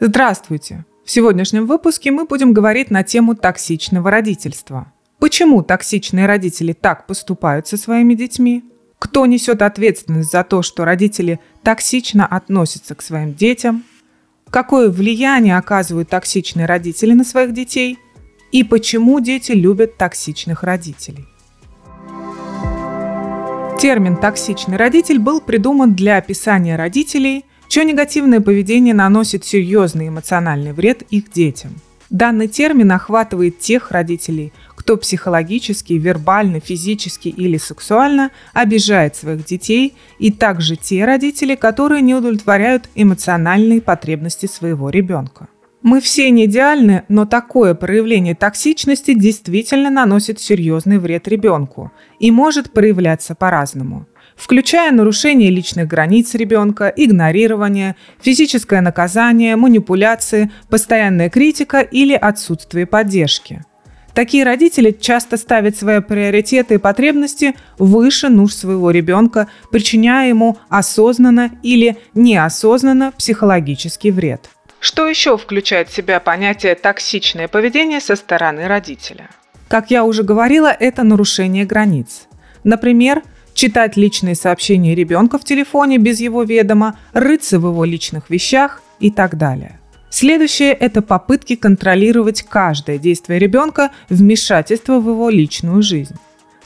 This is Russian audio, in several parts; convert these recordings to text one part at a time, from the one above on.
Здравствуйте! В сегодняшнем выпуске мы будем говорить на тему токсичного родительства. Почему токсичные родители так поступают со своими детьми? Кто несет ответственность за то, что родители токсично относятся к своим детям? Какое влияние оказывают токсичные родители на своих детей? И почему дети любят токсичных родителей? Термин «токсичный родитель» был придуман для описания родителей, чье негативное поведение наносит серьезный эмоциональный вред их детям. Данный термин охватывает тех родителей, кто психологически, вербально, физически или сексуально обижает своих детей, и также те родители, которые не удовлетворяют эмоциональные потребности своего ребенка. Мы все не идеальны, но такое проявление токсичности действительно наносит серьезный вред ребенку и может проявляться по-разному включая нарушение личных границ ребенка, игнорирование, физическое наказание, манипуляции, постоянная критика или отсутствие поддержки. Такие родители часто ставят свои приоритеты и потребности выше нужд своего ребенка, причиняя ему осознанно или неосознанно психологический вред. Что еще включает в себя понятие «токсичное поведение» со стороны родителя? Как я уже говорила, это нарушение границ. Например, читать личные сообщения ребенка в телефоне без его ведома, рыться в его личных вещах и так далее. Следующее – это попытки контролировать каждое действие ребенка, вмешательство в его личную жизнь.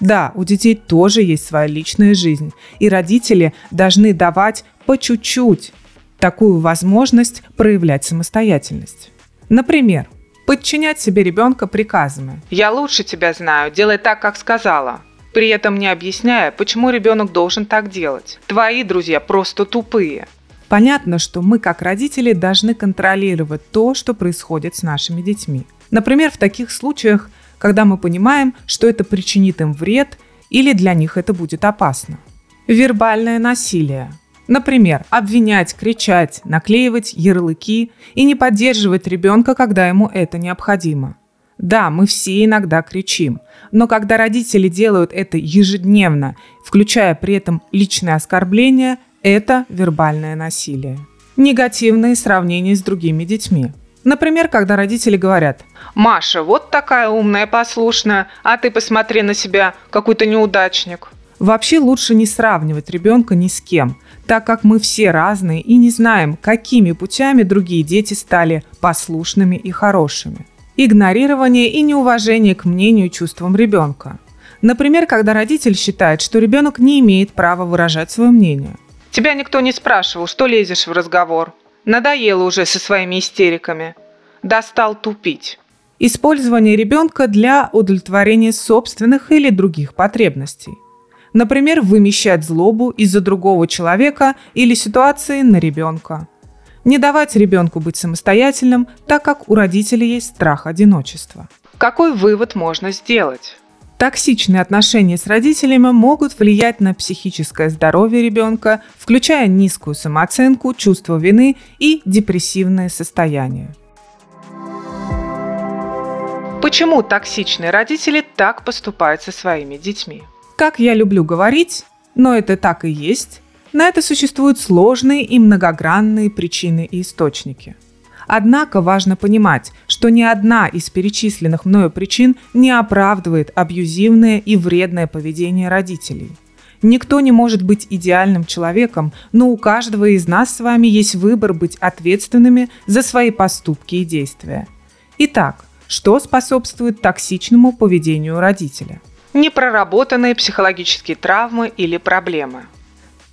Да, у детей тоже есть своя личная жизнь, и родители должны давать по чуть-чуть такую возможность проявлять самостоятельность. Например, подчинять себе ребенка приказами. «Я лучше тебя знаю, делай так, как сказала», при этом не объясняя, почему ребенок должен так делать. Твои друзья просто тупые. Понятно, что мы как родители должны контролировать то, что происходит с нашими детьми. Например, в таких случаях, когда мы понимаем, что это причинит им вред или для них это будет опасно. Вербальное насилие. Например, обвинять, кричать, наклеивать ярлыки и не поддерживать ребенка, когда ему это необходимо. Да, мы все иногда кричим, но когда родители делают это ежедневно, включая при этом личные оскорбления, это вербальное насилие. Негативные сравнения с другими детьми. Например, когда родители говорят «Маша, вот такая умная, послушная, а ты посмотри на себя, какой-то неудачник». Вообще лучше не сравнивать ребенка ни с кем, так как мы все разные и не знаем, какими путями другие дети стали послушными и хорошими игнорирование и неуважение к мнению и чувствам ребенка. Например, когда родитель считает, что ребенок не имеет права выражать свое мнение. Тебя никто не спрашивал, что лезешь в разговор. Надоело уже со своими истериками. Достал тупить. Использование ребенка для удовлетворения собственных или других потребностей. Например, вымещать злобу из-за другого человека или ситуации на ребенка не давать ребенку быть самостоятельным, так как у родителей есть страх одиночества. Какой вывод можно сделать? Токсичные отношения с родителями могут влиять на психическое здоровье ребенка, включая низкую самооценку, чувство вины и депрессивное состояние. Почему токсичные родители так поступают со своими детьми? Как я люблю говорить, но это так и есть, на это существуют сложные и многогранные причины и источники. Однако важно понимать, что ни одна из перечисленных мною причин не оправдывает абьюзивное и вредное поведение родителей. Никто не может быть идеальным человеком, но у каждого из нас с вами есть выбор быть ответственными за свои поступки и действия. Итак, что способствует токсичному поведению родителя? Непроработанные психологические травмы или проблемы –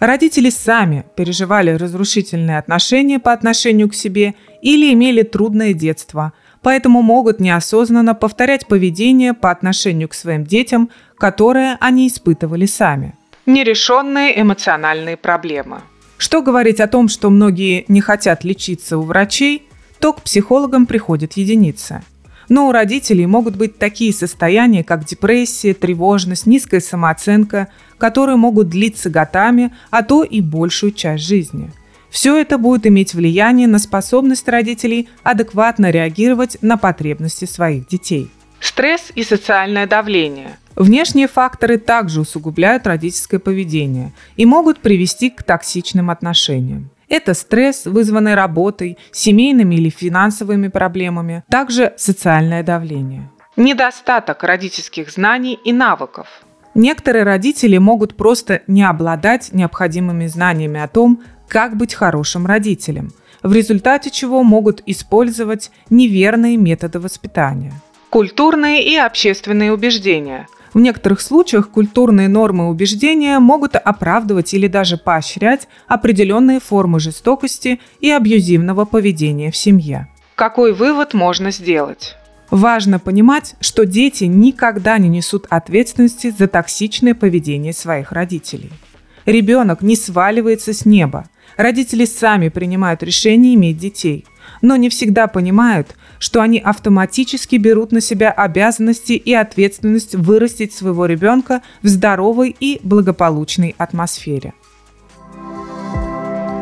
Родители сами переживали разрушительные отношения по отношению к себе или имели трудное детство, поэтому могут неосознанно повторять поведение по отношению к своим детям, которое они испытывали сами. Нерешенные эмоциональные проблемы. Что говорить о том, что многие не хотят лечиться у врачей, то к психологам приходят единицы – но у родителей могут быть такие состояния, как депрессия, тревожность, низкая самооценка, которые могут длиться годами, а то и большую часть жизни. Все это будет иметь влияние на способность родителей адекватно реагировать на потребности своих детей. Стресс и социальное давление. Внешние факторы также усугубляют родительское поведение и могут привести к токсичным отношениям. Это стресс, вызванный работой, семейными или финансовыми проблемами, также социальное давление. Недостаток родительских знаний и навыков. Некоторые родители могут просто не обладать необходимыми знаниями о том, как быть хорошим родителем, в результате чего могут использовать неверные методы воспитания. Культурные и общественные убеждения – в некоторых случаях культурные нормы и убеждения могут оправдывать или даже поощрять определенные формы жестокости и абьюзивного поведения в семье. Какой вывод можно сделать? Важно понимать, что дети никогда не несут ответственности за токсичное поведение своих родителей. Ребенок не сваливается с неба. Родители сами принимают решение иметь детей, но не всегда понимают, что они автоматически берут на себя обязанности и ответственность вырастить своего ребенка в здоровой и благополучной атмосфере.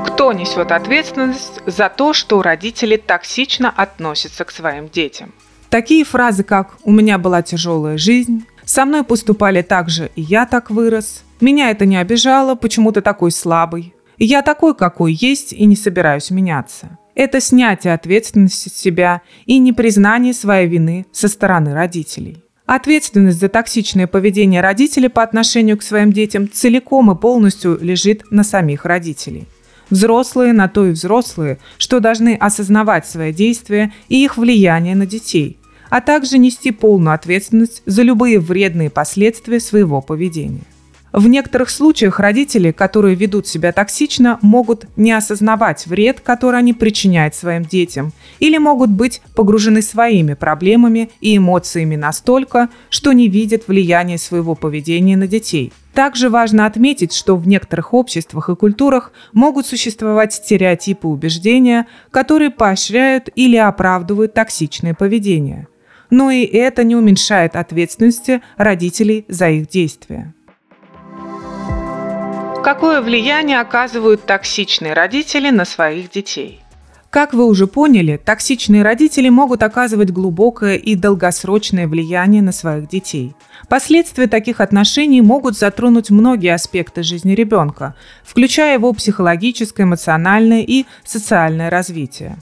Кто несет ответственность за то, что родители токсично относятся к своим детям? Такие фразы, как «у меня была тяжелая жизнь», «со мной поступали так же, и я так вырос», «меня это не обижало, почему ты такой слабый», «я такой, какой есть, и не собираюсь меняться», это снятие ответственности с себя и непризнание своей вины со стороны родителей. Ответственность за токсичное поведение родителей по отношению к своим детям целиком и полностью лежит на самих родителей. Взрослые на то и взрослые, что должны осознавать свои действия и их влияние на детей, а также нести полную ответственность за любые вредные последствия своего поведения. В некоторых случаях родители, которые ведут себя токсично, могут не осознавать вред, который они причиняют своим детям, или могут быть погружены своими проблемами и эмоциями настолько, что не видят влияния своего поведения на детей. Также важно отметить, что в некоторых обществах и культурах могут существовать стереотипы убеждения, которые поощряют или оправдывают токсичное поведение. Но и это не уменьшает ответственности родителей за их действия. Какое влияние оказывают токсичные родители на своих детей? Как вы уже поняли, токсичные родители могут оказывать глубокое и долгосрочное влияние на своих детей. Последствия таких отношений могут затронуть многие аспекты жизни ребенка, включая его психологическое, эмоциональное и социальное развитие.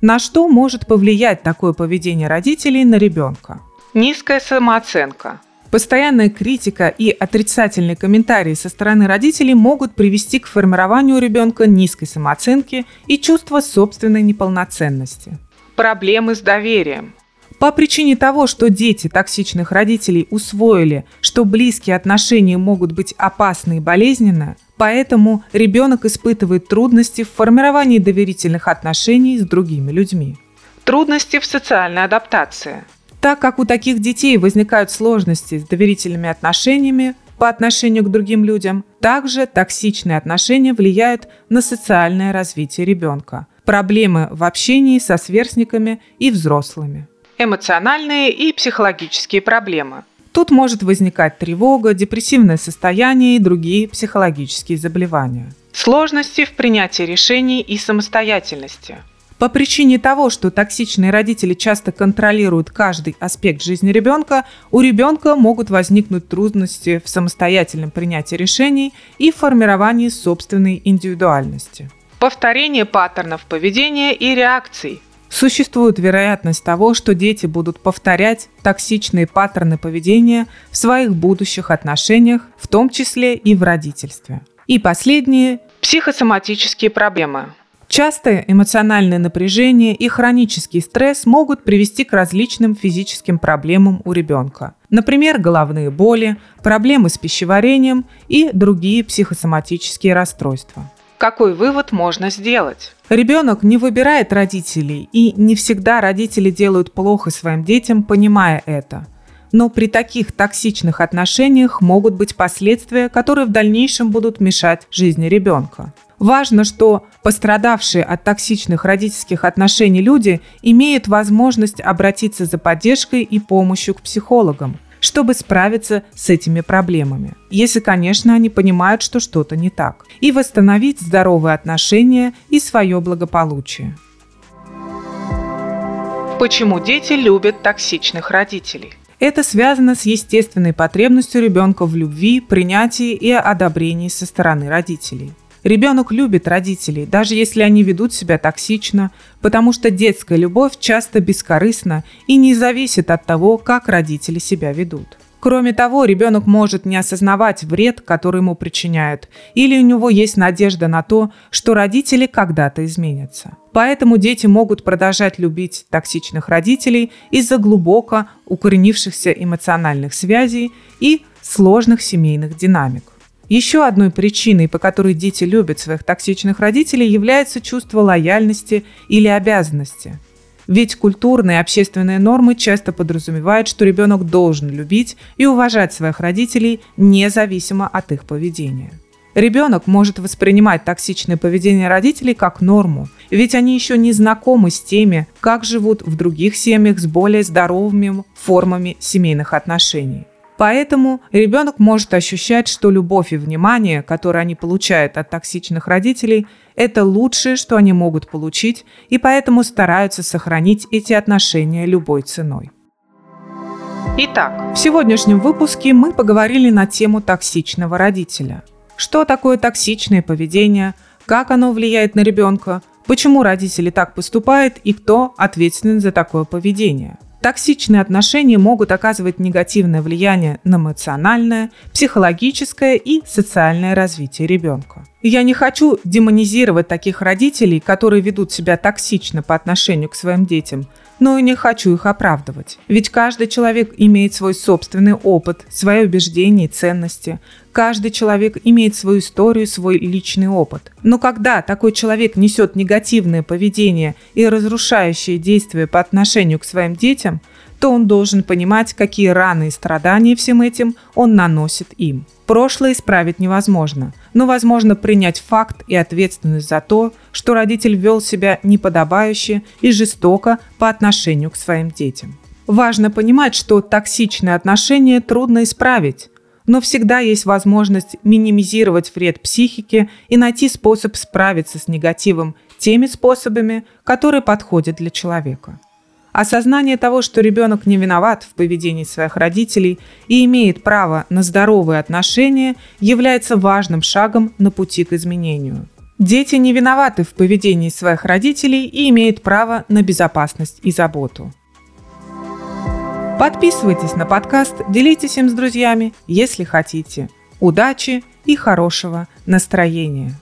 На что может повлиять такое поведение родителей на ребенка? Низкая самооценка, Постоянная критика и отрицательные комментарии со стороны родителей могут привести к формированию у ребенка низкой самооценки и чувства собственной неполноценности. Проблемы с доверием. По причине того, что дети токсичных родителей усвоили, что близкие отношения могут быть опасны и болезненны, поэтому ребенок испытывает трудности в формировании доверительных отношений с другими людьми. Трудности в социальной адаптации – так как у таких детей возникают сложности с доверительными отношениями по отношению к другим людям, также токсичные отношения влияют на социальное развитие ребенка, проблемы в общении со сверстниками и взрослыми. Эмоциональные и психологические проблемы. Тут может возникать тревога, депрессивное состояние и другие психологические заболевания. Сложности в принятии решений и самостоятельности – по причине того, что токсичные родители часто контролируют каждый аспект жизни ребенка, у ребенка могут возникнуть трудности в самостоятельном принятии решений и формировании собственной индивидуальности. Повторение паттернов поведения и реакций. Существует вероятность того, что дети будут повторять токсичные паттерны поведения в своих будущих отношениях, в том числе и в родительстве. И последние – психосоматические проблемы. Частое эмоциональное напряжение и хронический стресс могут привести к различным физическим проблемам у ребенка. Например, головные боли, проблемы с пищеварением и другие психосоматические расстройства. Какой вывод можно сделать? Ребенок не выбирает родителей, и не всегда родители делают плохо своим детям, понимая это. Но при таких токсичных отношениях могут быть последствия, которые в дальнейшем будут мешать жизни ребенка. Важно, что пострадавшие от токсичных родительских отношений люди имеют возможность обратиться за поддержкой и помощью к психологам, чтобы справиться с этими проблемами. Если, конечно, они понимают, что что-то не так. И восстановить здоровые отношения и свое благополучие. Почему дети любят токсичных родителей? Это связано с естественной потребностью ребенка в любви, принятии и одобрении со стороны родителей. Ребенок любит родителей, даже если они ведут себя токсично, потому что детская любовь часто бескорыстна и не зависит от того, как родители себя ведут. Кроме того, ребенок может не осознавать вред, который ему причиняют, или у него есть надежда на то, что родители когда-то изменятся. Поэтому дети могут продолжать любить токсичных родителей из-за глубоко укоренившихся эмоциональных связей и сложных семейных динамик. Еще одной причиной, по которой дети любят своих токсичных родителей, является чувство лояльности или обязанности – ведь культурные и общественные нормы часто подразумевают, что ребенок должен любить и уважать своих родителей независимо от их поведения. Ребенок может воспринимать токсичное поведение родителей как норму, ведь они еще не знакомы с теми, как живут в других семьях с более здоровыми формами семейных отношений. Поэтому ребенок может ощущать, что любовь и внимание, которые они получают от токсичных родителей, это лучшее, что они могут получить, и поэтому стараются сохранить эти отношения любой ценой. Итак, в сегодняшнем выпуске мы поговорили на тему токсичного родителя. Что такое токсичное поведение, как оно влияет на ребенка, почему родители так поступают и кто ответственен за такое поведение – Токсичные отношения могут оказывать негативное влияние на эмоциональное, психологическое и социальное развитие ребенка. Я не хочу демонизировать таких родителей, которые ведут себя токсично по отношению к своим детям, но и не хочу их оправдывать. Ведь каждый человек имеет свой собственный опыт, свои убеждения и ценности. Каждый человек имеет свою историю, свой личный опыт. Но когда такой человек несет негативное поведение и разрушающие действия по отношению к своим детям, то он должен понимать, какие раны и страдания всем этим он наносит им. Прошлое исправить невозможно, но возможно принять факт и ответственность за то, что родитель вел себя неподобающе и жестоко по отношению к своим детям. Важно понимать, что токсичные отношения трудно исправить, но всегда есть возможность минимизировать вред психике и найти способ справиться с негативом теми способами, которые подходят для человека. Осознание того, что ребенок не виноват в поведении своих родителей и имеет право на здоровые отношения, является важным шагом на пути к изменению. Дети не виноваты в поведении своих родителей и имеют право на безопасность и заботу. Подписывайтесь на подкаст, делитесь им с друзьями, если хотите. Удачи и хорошего настроения!